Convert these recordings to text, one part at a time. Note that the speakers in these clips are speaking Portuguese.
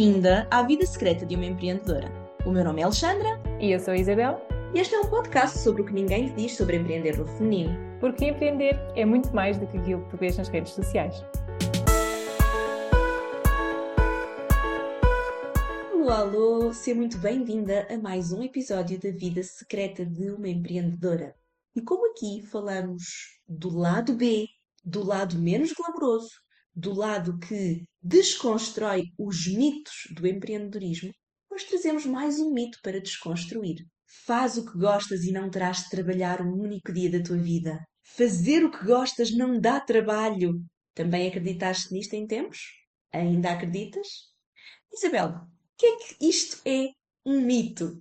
Bem-vinda à vida secreta de uma empreendedora. O meu nome é Alexandra. E eu sou a Isabel. E este é um podcast sobre o que ninguém te diz sobre empreender no feminino. Porque empreender é muito mais do que aquilo que tu vês nas redes sociais. Alô, alô, seja muito bem-vinda a mais um episódio da vida secreta de uma empreendedora. E como aqui falamos do lado B, do lado menos glamouroso, do lado que desconstrói os mitos do empreendedorismo, nós trazemos mais um mito para desconstruir. Faz o que gostas e não terás de trabalhar um único dia da tua vida. Fazer o que gostas não dá trabalho. Também acreditaste nisto em tempos? Ainda acreditas? Isabel, o que é que isto é um mito?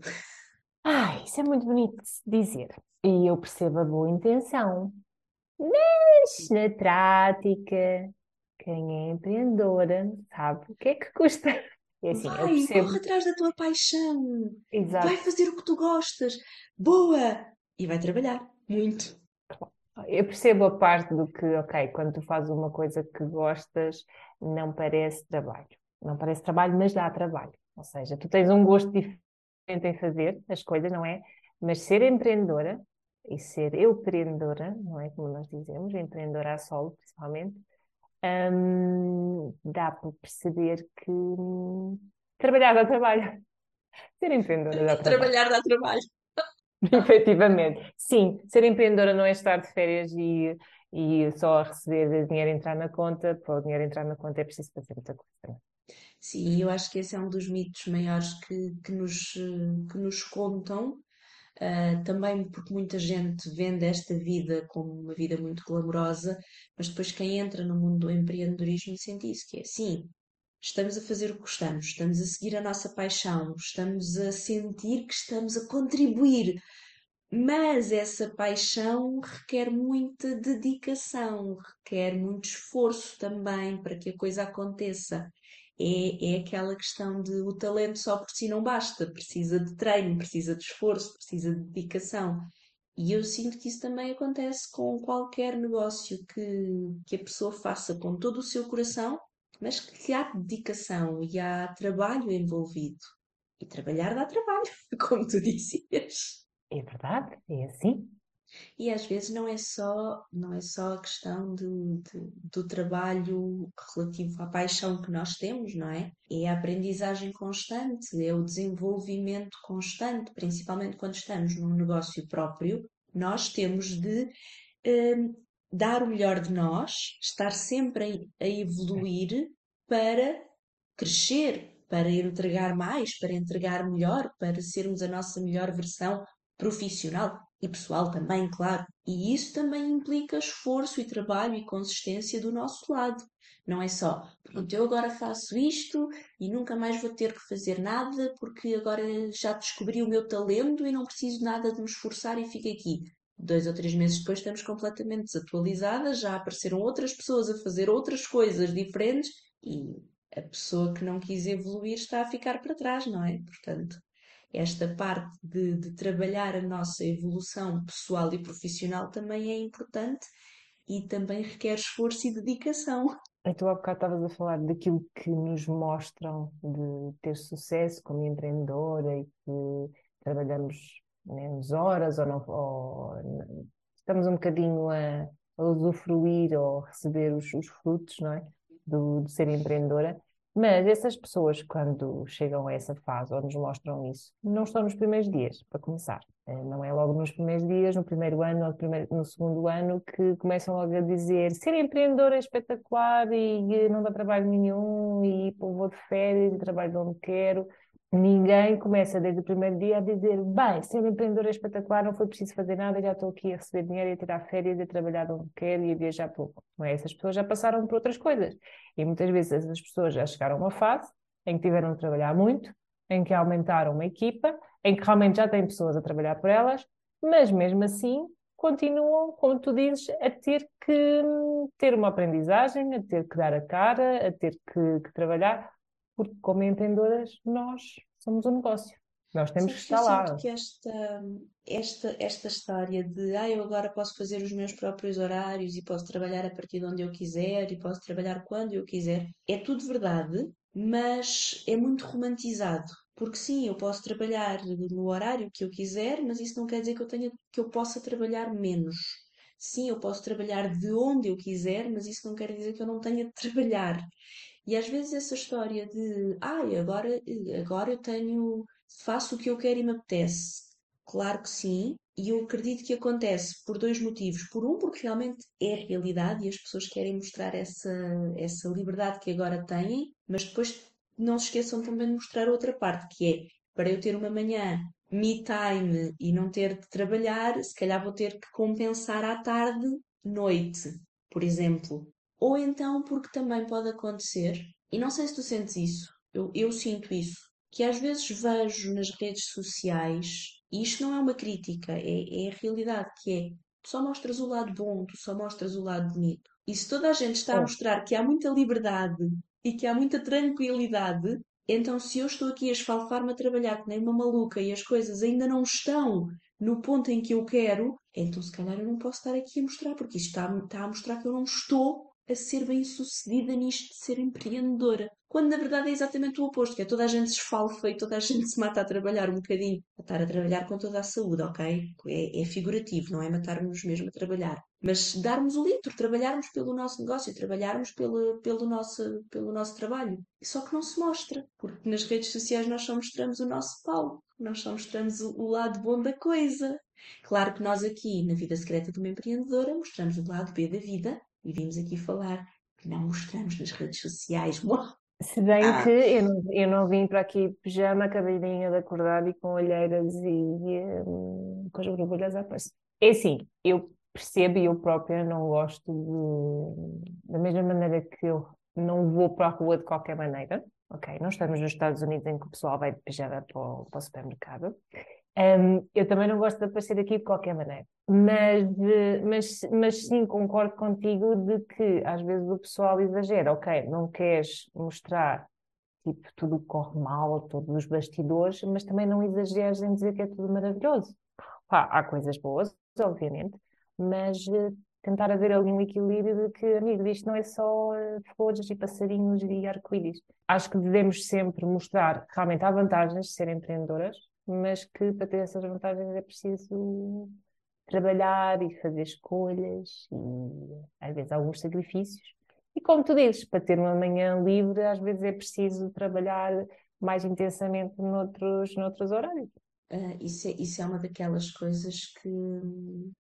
Ai, isso é muito bonito de dizer. E eu percebo a boa intenção. Mas, na prática, quem é empreendedora sabe o que é que custa. É assim, Vai, percebo... corre atrás da tua paixão. Exato. Vai fazer o que tu gostas. Boa! E vai trabalhar. Muito. Eu percebo a parte do que, ok, quando tu fazes uma coisa que gostas, não parece trabalho. Não parece trabalho, mas dá trabalho. Ou seja, tu tens um gosto diferente em fazer as coisas, não é? Mas ser empreendedora e ser empreendedora, não é como nós dizemos, empreendedora a solo, principalmente, dá para perceber que trabalhar dá trabalho. Ser empreendedora dá trabalho. Trabalhar dá trabalho. Efetivamente. Sim, ser empreendedora não é estar de férias e, e só receber dinheiro entrar na conta. Para o dinheiro entrar na conta é preciso fazer muita coisa. É? Sim, eu acho que esse é um dos mitos maiores que, que, nos, que nos contam Uh, também porque muita gente vende esta vida como uma vida muito glamourosa, mas depois quem entra no mundo do empreendedorismo sente isso, que é sim, estamos a fazer o que gostamos, estamos a seguir a nossa paixão, estamos a sentir que estamos a contribuir, mas essa paixão requer muita dedicação, requer muito esforço também para que a coisa aconteça é, é aquela questão de o talento só por si não basta, precisa de treino, precisa de esforço, precisa de dedicação. E eu sinto que isso também acontece com qualquer negócio que, que a pessoa faça com todo o seu coração, mas que há dedicação e há trabalho envolvido. E trabalhar dá trabalho, como tu dizias. É verdade, é assim. E às vezes não é só, não é só a questão de, de, do trabalho relativo à paixão que nós temos, não é? É a aprendizagem constante, é o desenvolvimento constante, principalmente quando estamos num negócio próprio, nós temos de hum, dar o melhor de nós, estar sempre a, a evoluir para crescer, para entregar mais, para entregar melhor, para sermos a nossa melhor versão profissional e pessoal também, claro. E isso também implica esforço e trabalho e consistência do nosso lado. Não é só, pronto, eu agora faço isto e nunca mais vou ter que fazer nada porque agora já descobri o meu talento e não preciso nada de me esforçar e fico aqui. Dois ou três meses depois estamos completamente desatualizadas, já apareceram outras pessoas a fazer outras coisas diferentes e a pessoa que não quis evoluir está a ficar para trás, não é? Portanto, esta parte de, de trabalhar a nossa evolução pessoal e profissional também é importante e também requer esforço e dedicação. Então, há bocado estavas a falar daquilo que nos mostram de ter sucesso como empreendedora e que trabalhamos menos horas ou, não, ou estamos um bocadinho a, a usufruir ou receber os, os frutos não é? do, de ser empreendedora. Mas essas pessoas, quando chegam a essa fase ou nos mostram isso, não estão nos primeiros dias, para começar. Eh, não é logo nos primeiros dias, no primeiro ano ou no segundo ano, que começam logo a dizer ser empreendedor é espetacular e não dá trabalho nenhum e vou de férias e trabalho de onde quero. Ninguém começa desde o primeiro dia a dizer bem, ser empreendedor é espetacular, não foi preciso fazer nada, já estou aqui a receber dinheiro e a tirar férias e a trabalhar onde quero e a viajar pouco. Não é? Essas pessoas já passaram por outras coisas. E muitas vezes essas pessoas já chegaram a uma fase em que tiveram de trabalhar muito, em que aumentaram uma equipa, em que realmente já têm pessoas a trabalhar por elas, mas mesmo assim continuam, como tu dizes, a ter que ter uma aprendizagem, a ter que dar a cara, a ter que, que trabalhar porque como empreendedoras nós somos um negócio. Nós temos que estar lá. que esta, esta, esta história de ah, eu agora posso fazer os meus próprios horários e posso trabalhar a partir de onde eu quiser e posso trabalhar quando eu quiser, é tudo verdade, mas é muito romantizado. Porque sim, eu posso trabalhar no horário que eu quiser, mas isso não quer dizer que eu tenha, que eu possa trabalhar menos. Sim, eu posso trabalhar de onde eu quiser, mas isso não quer dizer que eu não tenha de trabalhar. E às vezes essa história de, ai, ah, agora, agora eu tenho, faço o que eu quero e me apetece. Claro que sim, e eu acredito que acontece por dois motivos. Por um, porque realmente é realidade e as pessoas querem mostrar essa, essa liberdade que agora têm, mas depois não se esqueçam também de mostrar outra parte, que é para eu ter uma manhã me time e não ter de trabalhar, se calhar vou ter que compensar à tarde, noite, por exemplo. Ou então porque também pode acontecer, e não sei se tu sentes isso, eu, eu sinto isso, que às vezes vejo nas redes sociais, e isto não é uma crítica, é, é a realidade, que é tu só mostras o lado bom, tu só mostras o lado bonito. E se toda a gente está a mostrar que há muita liberdade e que há muita tranquilidade, então se eu estou aqui a esfalfar-me a trabalhar que nem uma maluca e as coisas ainda não estão no ponto em que eu quero, então se calhar eu não posso estar aqui a mostrar, porque isto está, está a mostrar que eu não estou a ser bem sucedida nisto de ser empreendedora. Quando na verdade é exatamente o oposto, que é toda a gente se esfalfa e toda a gente se mata a trabalhar um bocadinho. A estar a trabalhar com toda a saúde, ok? É, é figurativo, não é matarmos mesmo a trabalhar. Mas darmos o litro, trabalharmos pelo nosso negócio, trabalharmos pelo, pelo, nosso, pelo nosso trabalho. Só que não se mostra, porque nas redes sociais nós só mostramos o nosso palco, nós só mostramos o, o lado bom da coisa. Claro que nós aqui, na vida secreta de uma empreendedora, mostramos o lado B da vida e vimos aqui falar que não mostramos nas redes sociais. Se bem ah. que eu não, eu não vim para aqui pijama, acabadinha de acordar e com olheiras e, e um, com as borbulhas à peça. É assim, eu percebo e eu própria não gosto de. Da mesma maneira que eu não vou para a rua de qualquer maneira, ok? Não estamos nos Estados Unidos em que o pessoal vai de pijama para o, para o supermercado. Um, eu também não gosto de aparecer aqui de qualquer maneira, mas, mas, mas sim concordo contigo de que às vezes o pessoal exagera, ok, não queres mostrar tipo tudo que corre mal, todos os bastidores, mas também não exageres em dizer que é tudo maravilhoso. Há coisas boas, obviamente, mas uh, tentar haver ali um equilíbrio de que, amigo, isto não é só uh, flores e passarinhos e arco-íris. Acho que devemos sempre mostrar realmente há vantagens de ser empreendedoras, mas que para ter essas vantagens é preciso trabalhar e fazer escolhas e às vezes alguns sacrifícios. E como tu dizes, para ter uma manhã livre, às vezes é preciso trabalhar mais intensamente noutros, noutros horários. Uh, isso, é, isso é uma daquelas coisas que,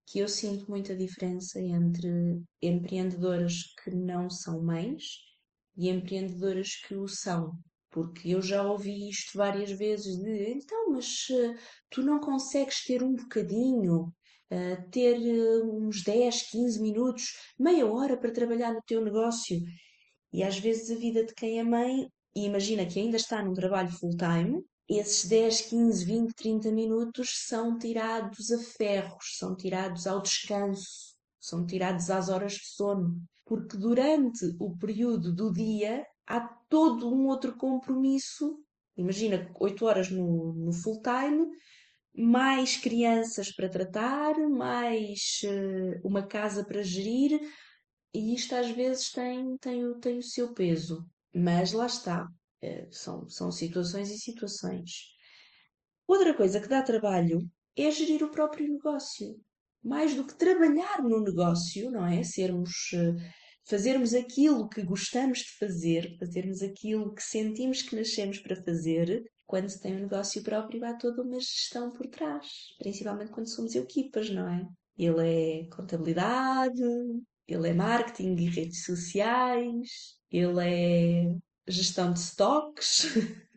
que eu sinto muita diferença entre empreendedoras que não são mães e empreendedoras que o são. Porque eu já ouvi isto várias vezes de então, mas uh, tu não consegues ter um bocadinho, uh, ter uh, uns 10, 15 minutos, meia hora para trabalhar no teu negócio. E às vezes a vida de quem é mãe, e imagina que ainda está num trabalho full-time, esses 10, 15, 20, 30 minutos são tirados a ferros, são tirados ao descanso, são tirados às horas de sono. Porque durante o período do dia há todo um outro compromisso. Imagina, 8 horas no, no full time, mais crianças para tratar, mais uh, uma casa para gerir, e isto às vezes tem, tem, tem o seu peso. Mas lá está, uh, são, são situações e situações. Outra coisa que dá trabalho é gerir o próprio negócio. Mais do que trabalhar no negócio, não é? Sermos uh, fazermos aquilo que gostamos de fazer, fazermos aquilo que sentimos que nascemos para fazer, quando se tem um negócio próprio há toda uma gestão por trás, principalmente quando somos equipas, não é? Ele é contabilidade, ele é marketing e redes sociais, ele é gestão de stocks,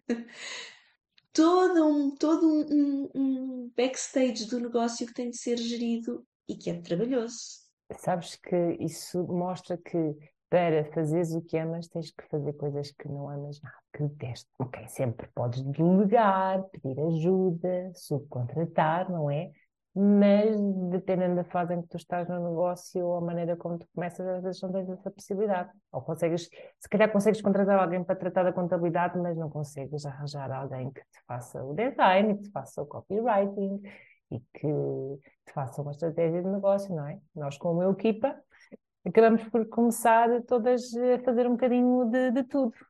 todo um, todo um, um, um backstage do negócio que tem de ser gerido e que é trabalhoso. Sabes que isso mostra que para fazeres o que amas tens que fazer coisas que não amas nada, que detestas. Ok, sempre podes delegar, pedir ajuda, subcontratar, não é? Mas dependendo da fase em que tu estás no negócio ou a maneira como tu começas, às vezes não tens essa possibilidade. Ou consegues, se calhar consegues contratar alguém para tratar da contabilidade, mas não consegues arranjar alguém que te faça o design, que te faça o copywriting e que te faça uma estratégia de negócio, não é? Nós, como equipa, acabamos por começar todas a fazer um bocadinho de, de tudo.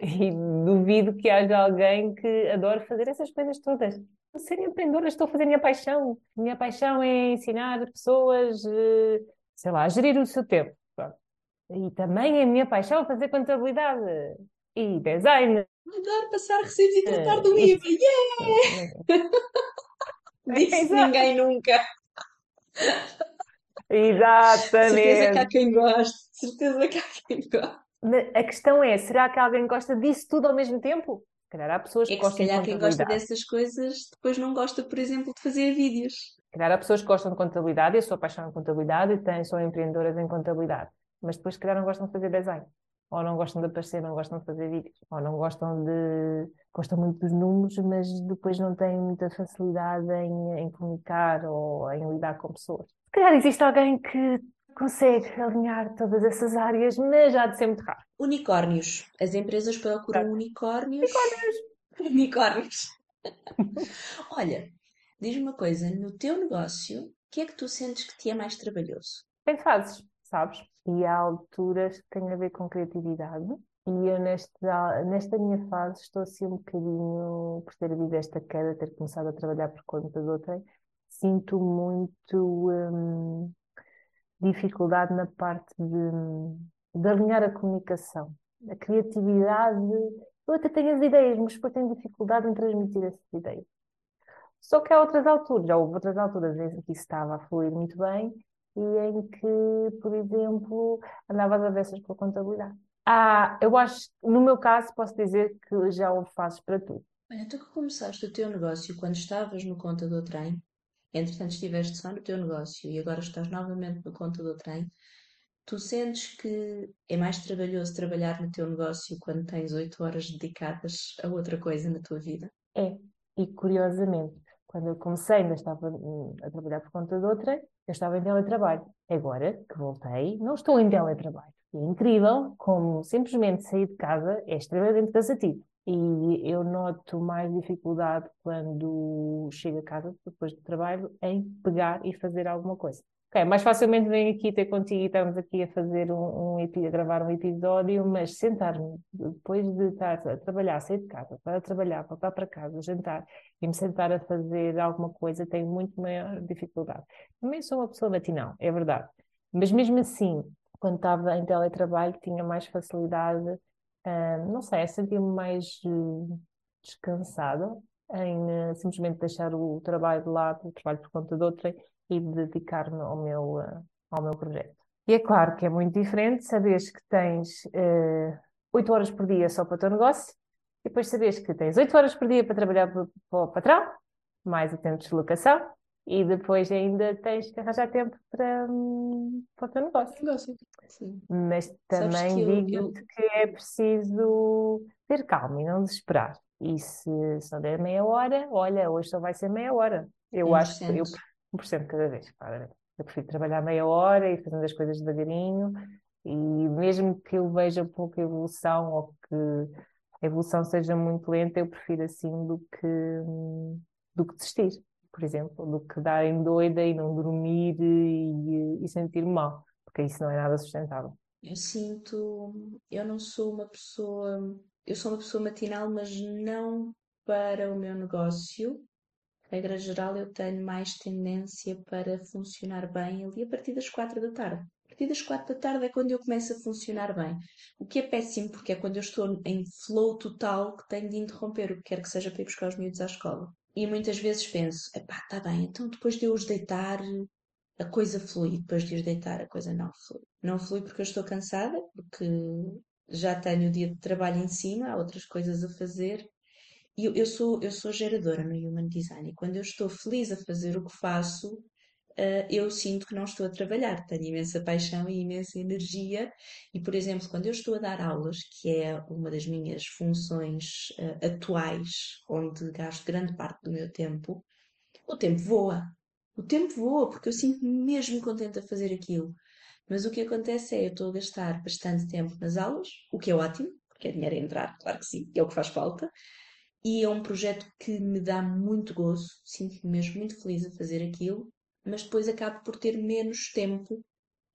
E duvido que haja alguém que adore fazer essas coisas todas. Ser empreendedora, estou a fazer a minha paixão. A minha paixão é ensinar pessoas, eh, sei lá, a gerir o seu tempo. E também é a minha paixão fazer contabilidade e design. Adoro passar receitos e tratar do IVA. Yeah! Disse Exato. ninguém nunca. Certeza que Exatamente. há quem goste. Certeza que há quem goste. A questão é, será que alguém gosta disso tudo ao mesmo tempo? Se calhar há pessoas É que que se gostam de calhar quem gosta dessas coisas depois não gosta, por exemplo, de fazer vídeos. Se calhar há pessoas que gostam de contabilidade, eu sou apaixonada em contabilidade e têm, são empreendedoras em contabilidade. Mas depois, se calhar, não gostam de fazer design. Ou não gostam de aparecer, não gostam de fazer vídeos. Ou não gostam de... Gostam muito dos números, mas depois não têm muita facilidade em, em comunicar ou em lidar com pessoas. Se calhar existe alguém que consegue alinhar todas essas áreas, mas já há de ser muito raro. Unicórnios. As empresas procuram Exato. unicórnios. Unicórnios. Olha, diz-me uma coisa, no teu negócio, o que é que tu sentes que te é mais trabalhoso? Tem fases, sabes? E há alturas que têm a ver com criatividade. E eu, nesta, nesta minha fase, estou assim um bocadinho, por ter havido esta queda, ter começado a trabalhar por conta de outra, sinto muito hum, dificuldade na parte de, de alinhar a comunicação. A criatividade, eu até tenho as ideias, mas depois tenho dificuldade em transmitir essas ideias. Só que há outras alturas, já houve outras alturas em que isso estava a fluir muito bem e em que, por exemplo, andava às avessas com a contabilidade. Ah, eu acho, no meu caso, posso dizer que já houve fases para tudo. Olha, tu que começaste o teu negócio quando estavas no conta do trem, entretanto estiveste só no teu negócio e agora estás novamente no conta do trem, tu sentes que é mais trabalhoso trabalhar no teu negócio quando tens oito horas dedicadas a outra coisa na tua vida? É, e curiosamente, quando eu comecei, ainda estava hum, a trabalhar por conta de outra, eu estava em teletrabalho. Agora que voltei, não estou em teletrabalho. É incrível como simplesmente sair de casa é extremamente cansativo. E eu noto mais dificuldade quando chego a casa, depois do trabalho, em pegar e fazer alguma coisa. Ok, mais facilmente venho aqui ter contigo e estamos aqui a fazer um, um a gravar um episódio, mas sentar-me depois de estar a trabalhar, sair de casa, para trabalhar, voltar para casa, jantar e me sentar a fazer alguma coisa, tenho muito maior dificuldade. Também sou uma pessoa matinal, é verdade. Mas mesmo assim, quando estava em teletrabalho, tinha mais facilidade, ah, não sei, sentia-me mais eh, descansada em eh, simplesmente deixar o trabalho de lado, o trabalho por conta de outrem, e dedicar-me ao meu, ah, ao meu projeto. E é claro que é muito diferente saberes que tens eh, 8 horas por dia só para o teu negócio, e depois saberes que tens 8 horas por dia para trabalhar para, para o patrão, mais o tempo de deslocação, e depois ainda tens que arranjar tempo para, hum, para o teu negócio. Negócio. Sim. Mas também que eu- digo-te que é preciso ter calma e não desesperar. E se só der meia hora, olha, hoje só vai ser meia hora. Eu acho que eu 1%. 1% cada vez. Eu prefiro trabalhar meia hora e fazendo as coisas devagarinho, e mesmo que eu veja pouca evolução ou que a evolução seja muito lenta, eu prefiro assim do que, do que desistir, por exemplo, do que dar em doida e não dormir e, e sentir-me mal, porque isso não é nada sustentável. Eu sinto, eu não sou uma pessoa, eu sou uma pessoa matinal, mas não para o meu negócio. Regra geral, eu tenho mais tendência para funcionar bem ali a partir das quatro da tarde. A partir das quatro da tarde é quando eu começo a funcionar bem. O que é péssimo, porque é quando eu estou em flow total que tenho de interromper o que quer que seja para ir buscar os miúdos à escola. E muitas vezes penso, epá, tá bem, então depois de eu os deitar, a coisa flui. Depois de os deitar, a coisa não flui. Não flui porque eu estou cansada, porque já tenho o dia de trabalho em cima, há outras coisas a fazer. Eu, eu sou, eu sou geradora no Human Design e quando eu estou feliz a fazer o que faço, eh, eu sinto que não estou a trabalhar. Tenho imensa paixão e imensa energia. E, por exemplo, quando eu estou a dar aulas, que é uma das minhas funções eh, atuais, onde gasto grande parte do meu tempo, o tempo voa. O tempo voa porque eu sinto-me mesmo contente a fazer aquilo. Mas o que acontece é eu estou a gastar bastante tempo nas aulas, o que é ótimo, porque é dinheiro a entrar, claro que sim, é o que faz falta. E é um projeto que me dá muito gozo, sinto-me mesmo muito feliz a fazer aquilo, mas depois acabo por ter menos tempo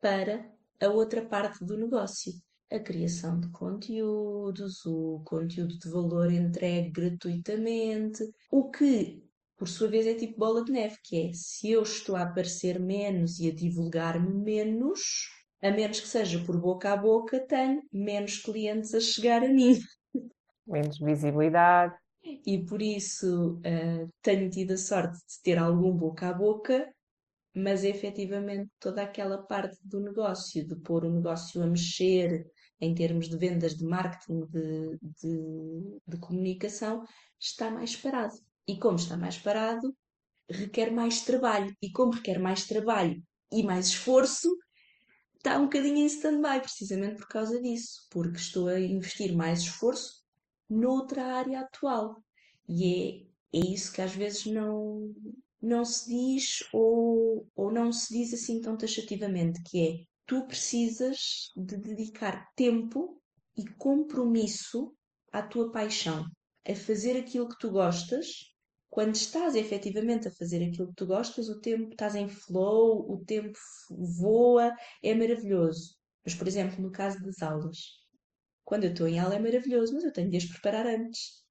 para a outra parte do negócio. a criação de conteúdos, o conteúdo de valor entregue gratuitamente, o que, por sua vez, é tipo bola de neve, que é se eu estou a aparecer menos e a divulgar-me menos, a menos que seja por boca a boca, tenho menos clientes a chegar a mim. Menos visibilidade. E por isso uh, tenho tido a sorte de ter algum boca a boca, mas efetivamente toda aquela parte do negócio, de pôr o negócio a mexer em termos de vendas, de marketing, de, de, de comunicação, está mais parado. E como está mais parado, requer mais trabalho. E como requer mais trabalho e mais esforço, está um bocadinho em stand-by, precisamente por causa disso, porque estou a investir mais esforço noutra área atual. E é, é isso que às vezes não, não se diz ou, ou não se diz assim tão taxativamente, que é tu precisas de dedicar tempo e compromisso à tua paixão, a fazer aquilo que tu gostas. Quando estás efetivamente a fazer aquilo que tu gostas, o tempo estás em flow, o tempo voa, é maravilhoso. Mas, por exemplo, no caso das aulas, quando eu estou em aula é maravilhoso, mas eu tenho de as preparar antes.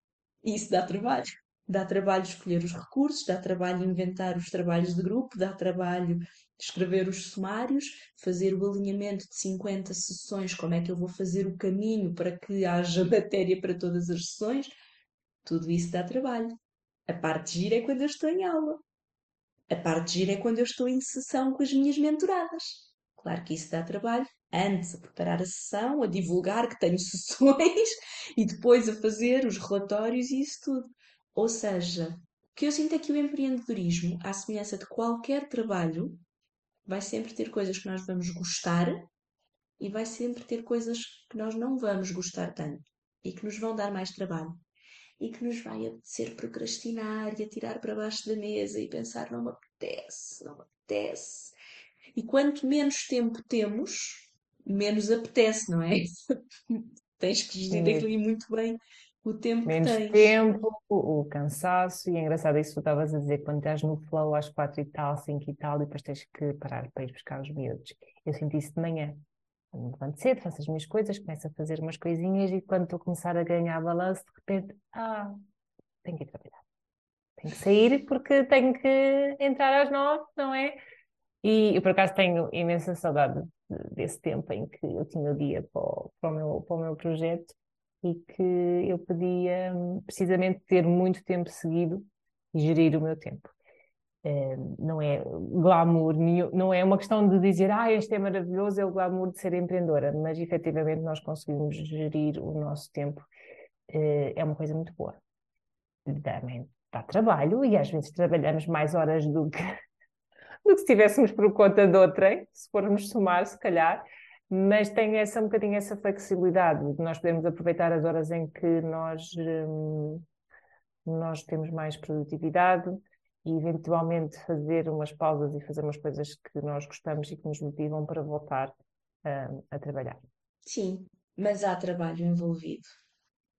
E isso dá trabalho. Dá trabalho escolher os recursos, dá trabalho inventar os trabalhos de grupo, dá trabalho escrever os sumários, fazer o alinhamento de 50 sessões, como é que eu vou fazer o caminho para que haja matéria para todas as sessões. Tudo isso dá trabalho. A parte gira é quando eu estou em aula. A parte gira é quando eu estou em sessão com as minhas mentoradas. Claro que isso dá trabalho, antes a preparar a sessão, a divulgar que tenho sessões e depois a fazer os relatórios e isso tudo. Ou seja, o que eu sinto é que o empreendedorismo, à semelhança de qualquer trabalho, vai sempre ter coisas que nós vamos gostar e vai sempre ter coisas que nós não vamos gostar tanto e que nos vão dar mais trabalho e que nos vai apetecer procrastinar e atirar para baixo da mesa e pensar não me apetece, não me apetece. E quanto menos tempo temos, menos apetece, não é? Tens que gerir muito bem o tempo Menos que tens. tempo, o cansaço, e é engraçado isso que tu estavas a dizer, quando estás no flow às quatro e tal, cinco e tal, e depois tens que parar para ir buscar os miúdos. Eu senti isso de manhã. Quando me levanto cedo, faço as minhas coisas, começo a fazer umas coisinhas e quando estou a começar a ganhar balanço, de repente, ah, tenho que ir trabalhar. Tenho que sair porque tenho que entrar às nove, não é? E eu, por acaso, tenho imensa saudade desse tempo em que eu tinha o dia para o, para o, meu, para o meu projeto e que eu podia hum, precisamente ter muito tempo seguido e gerir o meu tempo. Uh, não é glamour, não é uma questão de dizer ah, este é maravilhoso, é o glamour de ser empreendedora, mas efetivamente nós conseguimos gerir o nosso tempo, uh, é uma coisa muito boa. Também dá trabalho e às vezes trabalhamos mais horas do que do que se estivéssemos por conta de outrem, se formos somar, se calhar, mas tem essa, um bocadinho essa flexibilidade, de nós podemos aproveitar as horas em que nós, hum, nós temos mais produtividade e eventualmente fazer umas pausas e fazer umas coisas que nós gostamos e que nos motivam para voltar hum, a trabalhar. Sim, mas há trabalho envolvido.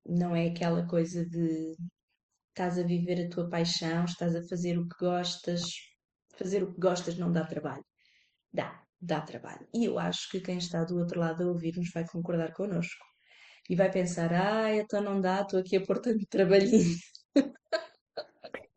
Não é aquela coisa de estás a viver a tua paixão, estás a fazer o que gostas, fazer o que gostas não dá trabalho. Dá, dá trabalho. E eu acho que quem está do outro lado a ouvir-nos vai concordar connosco. E vai pensar, ah, então não dá, estou aqui a pôr tanto trabalhinho.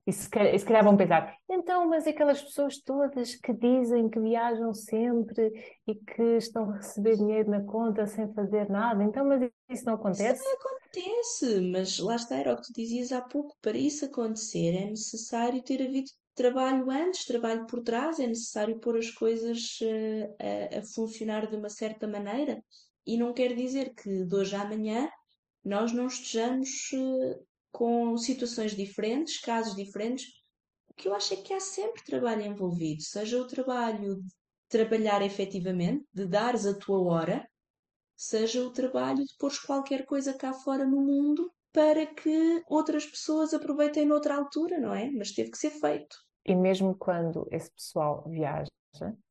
E se, calhar, se calhar vão pensar, então, mas aquelas pessoas todas que dizem que viajam sempre e que estão a receber dinheiro na conta sem fazer nada, então, mas isso não acontece? Isso acontece, mas lá está, era o que tu dizias há pouco, para isso acontecer é necessário ter havido trabalho antes, trabalho por trás, é necessário pôr as coisas uh, a, a, funcionar de uma certa maneira. E não quer dizer que de hoje à manhã nós não estejamos uh, com situações diferentes, casos diferentes. O que eu acho é que há sempre trabalho envolvido, seja o trabalho de trabalhar efetivamente, de dares a tua hora, seja o trabalho de pôres qualquer coisa cá fora no mundo para que outras pessoas aproveitem noutra altura, não é? Mas teve que ser feito. E mesmo quando esse pessoal viaja,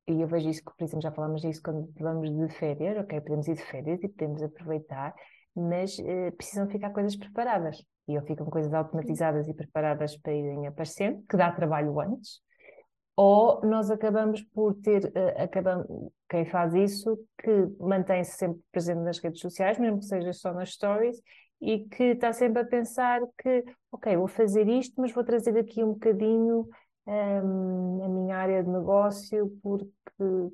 e eu vejo isso, por exemplo, já falámos disso quando vamos de férias, ok, podemos ir de férias e podemos aproveitar, mas eh, precisam ficar coisas preparadas. E ou ficam coisas automatizadas e preparadas para irem aparecendo, que dá trabalho antes, ou nós acabamos por ter, uh, acabamos, quem faz isso, que mantém-se sempre presente nas redes sociais, mesmo que seja só nas stories, e que está sempre a pensar que, ok, vou fazer isto, mas vou trazer aqui um bocadinho um, a minha área de negócio porque,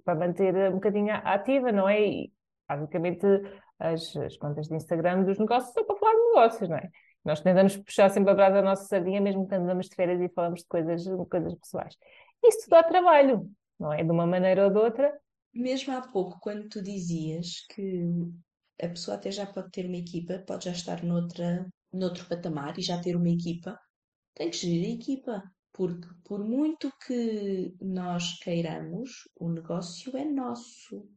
para manter um bocadinho ativa, não é? E, basicamente, as, as contas de Instagram dos negócios são para falar de negócios, não é? Nós tentamos puxar sempre a brasa da nossa sardinha, mesmo quando andamos de férias e falamos de coisas, de coisas pessoais. Isso dá trabalho, não é? De uma maneira ou de outra. Mesmo há pouco, quando tu dizias que a pessoa até já pode ter uma equipa, pode já estar noutra, noutro patamar e já ter uma equipa, tem que gerir a equipa. Porque por muito que nós queiramos, o negócio é nosso.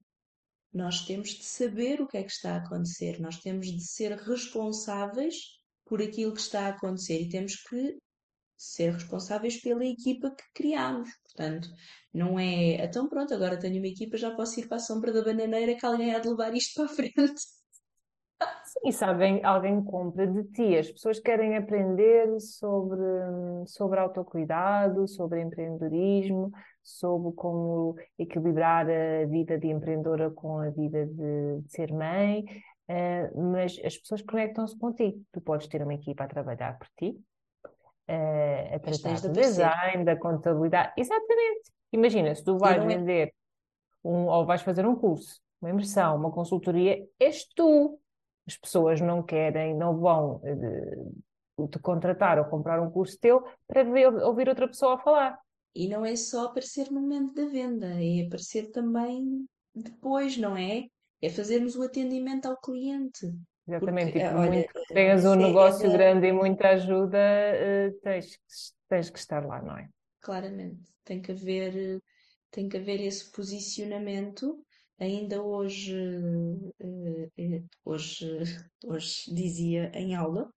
Nós temos de saber o que é que está a acontecer, nós temos de ser responsáveis por aquilo que está a acontecer e temos que ser responsáveis pela equipa que criamos. Portanto, não é, então pronto, agora tenho uma equipa, já posso ir para a sombra da bananeira que alguém há de levar isto para a frente. E se alguém, alguém compra de ti, as pessoas querem aprender sobre, sobre autocuidado, sobre empreendedorismo, sobre como equilibrar a vida de empreendedora com a vida de, de ser mãe, uh, mas as pessoas conectam-se contigo. Tu podes ter uma equipa a trabalhar por ti, uh, a tratar do design, da contabilidade. Exatamente. Imagina, se tu vais é vender um, ou vais fazer um curso, uma imersão, uma consultoria, és tu as pessoas não querem, não vão uh, te contratar ou comprar um curso teu para ver, ouvir outra pessoa a falar. E não é só aparecer no momento da venda, é aparecer também depois, não é? É fazermos o atendimento ao cliente. Exatamente, Porque, tipo, olha, muito tenhas um negócio é grande e muita ajuda, uh, tens, tens que estar lá, não é? Claramente, tem que haver, tem que haver esse posicionamento Ainda hoje, eh, eh, hoje, hoje dizia em aula,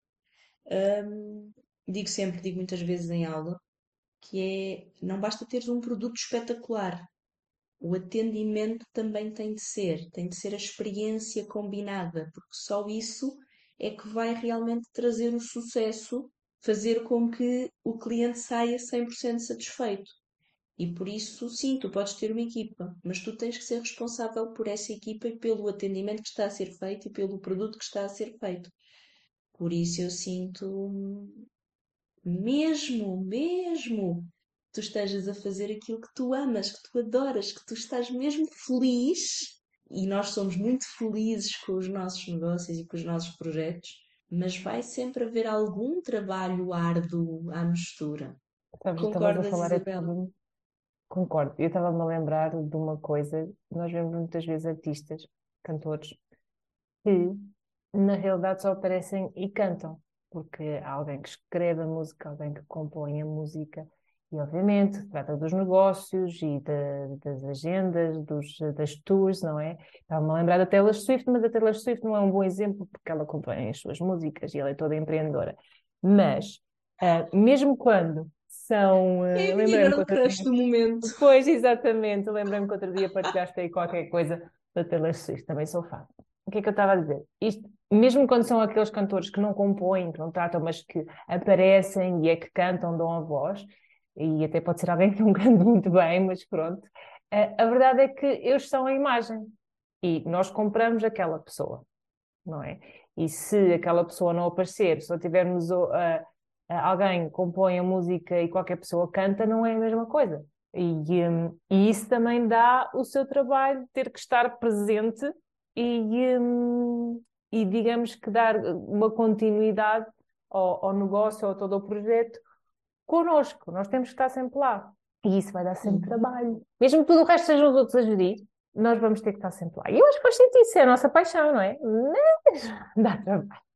um, digo sempre, digo muitas vezes em aula, que é não basta teres um produto espetacular, o atendimento também tem de ser, tem de ser a experiência combinada, porque só isso é que vai realmente trazer o sucesso, fazer com que o cliente saia 100% satisfeito. E por isso, sim, tu podes ter uma equipa, mas tu tens que ser responsável por essa equipa e pelo atendimento que está a ser feito e pelo produto que está a ser feito. Por isso eu sinto, mesmo, mesmo tu estejas a fazer aquilo que tu amas, que tu adoras, que tu estás mesmo feliz, e nós somos muito felizes com os nossos negócios e com os nossos projetos, mas vai sempre haver algum trabalho árduo à mistura. Sabes, Concordas, a falar Isabel? Concordo. Eu estava-me a lembrar de uma coisa, nós vemos muitas vezes artistas, cantores, que na realidade só aparecem e cantam, porque há alguém que escreve a música, alguém que compõe a música, e obviamente trata dos negócios e de, das agendas, dos, das tours, não é? Estava-me a lembrar da Taylor Swift, mas a Taylor Swift não é um bom exemplo porque ela compõe as suas músicas e ela é toda empreendedora. Mas, uh, mesmo quando são. Uh, lembrei-me que outro dia... do momento. Pois, exatamente. Lembrei-me que outro dia partilhaste aí qualquer coisa da Taylor Swift, também sou fã. O que é que eu estava a dizer? Isto, mesmo quando são aqueles cantores que não compõem, que não tratam, mas que aparecem e é que cantam, dão a voz, e até pode ser alguém que não canta muito bem, mas pronto. A, a verdade é que eles são a imagem e nós compramos aquela pessoa, não é? E se aquela pessoa não aparecer, se não tivermos a, alguém compõe a música e qualquer pessoa canta, não é a mesma coisa. E, um, e isso também dá o seu trabalho ter que estar presente e, um, e digamos que dar uma continuidade ao, ao negócio ou todo o projeto connosco. Nós temos que estar sempre lá. E isso vai dar sempre trabalho. Mesmo que tudo o resto sejam os outros a gerir, nós vamos ter que estar sempre lá. E eu acho que faz sentido, isso é a nossa paixão, não é? Mas dá trabalho.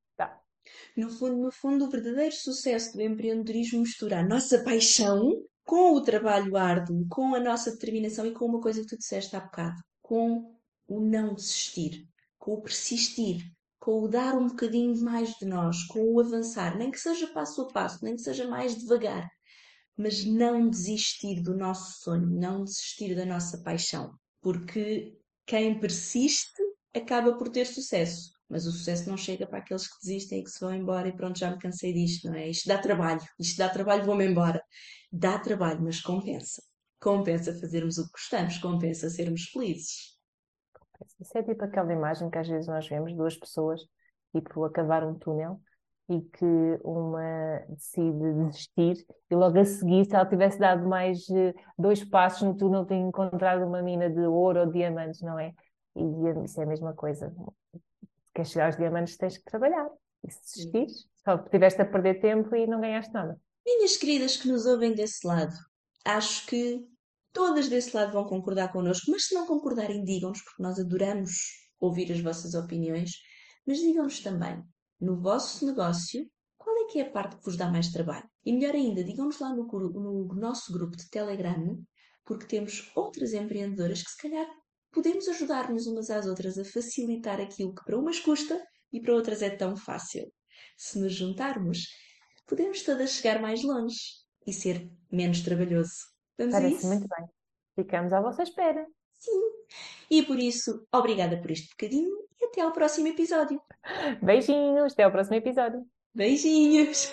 No fundo, no fundo, o verdadeiro sucesso do empreendedorismo mistura a nossa paixão com o trabalho árduo, com a nossa determinação e com uma coisa que tu disseste há bocado, com o não desistir, com o persistir, com o dar um bocadinho mais de nós, com o avançar, nem que seja passo a passo, nem que seja mais devagar, mas não desistir do nosso sonho, não desistir da nossa paixão, porque quem persiste acaba por ter sucesso. Mas o sucesso não chega para aqueles que desistem e que se vão embora e pronto, já me cansei disto, não é? Isto dá trabalho, isto dá trabalho, vou-me embora. Dá trabalho, mas compensa. compensa fazermos o que gostamos, compensa sermos felizes. Isso é tipo aquela imagem que às vezes nós vemos duas pessoas, tipo, a cavar um túnel e que uma decide desistir e logo a seguir, se ela tivesse dado mais eh, dois passos no túnel, tinha encontrado uma mina de ouro ou diamantes, não é? E isso é a mesma coisa. Queres chegar aos diamantes, tens que trabalhar. E se desistires, só tiveste a perder tempo e não ganhaste nada. Minhas queridas que nos ouvem desse lado, acho que todas desse lado vão concordar connosco, mas se não concordarem, digam-nos, porque nós adoramos ouvir as vossas opiniões, mas digam-nos também no vosso negócio, qual é que é a parte que vos dá mais trabalho? E melhor ainda, digam-nos lá no, no, nosso grupo de Telegram, porque temos outras empreendedoras que se calhar podemos ajudar-nos umas às outras a facilitar aquilo que para umas custa e para outras é tão fácil. Se nos juntarmos, podemos todas chegar mais longe e ser menos trabalhoso. Vamos Parece muito bem. Ficamos à vossa espera. Sim. E por isso, obrigada por este bocadinho e até ao próximo episódio. Beijinhos, até ao próximo episódio. Beijinhos.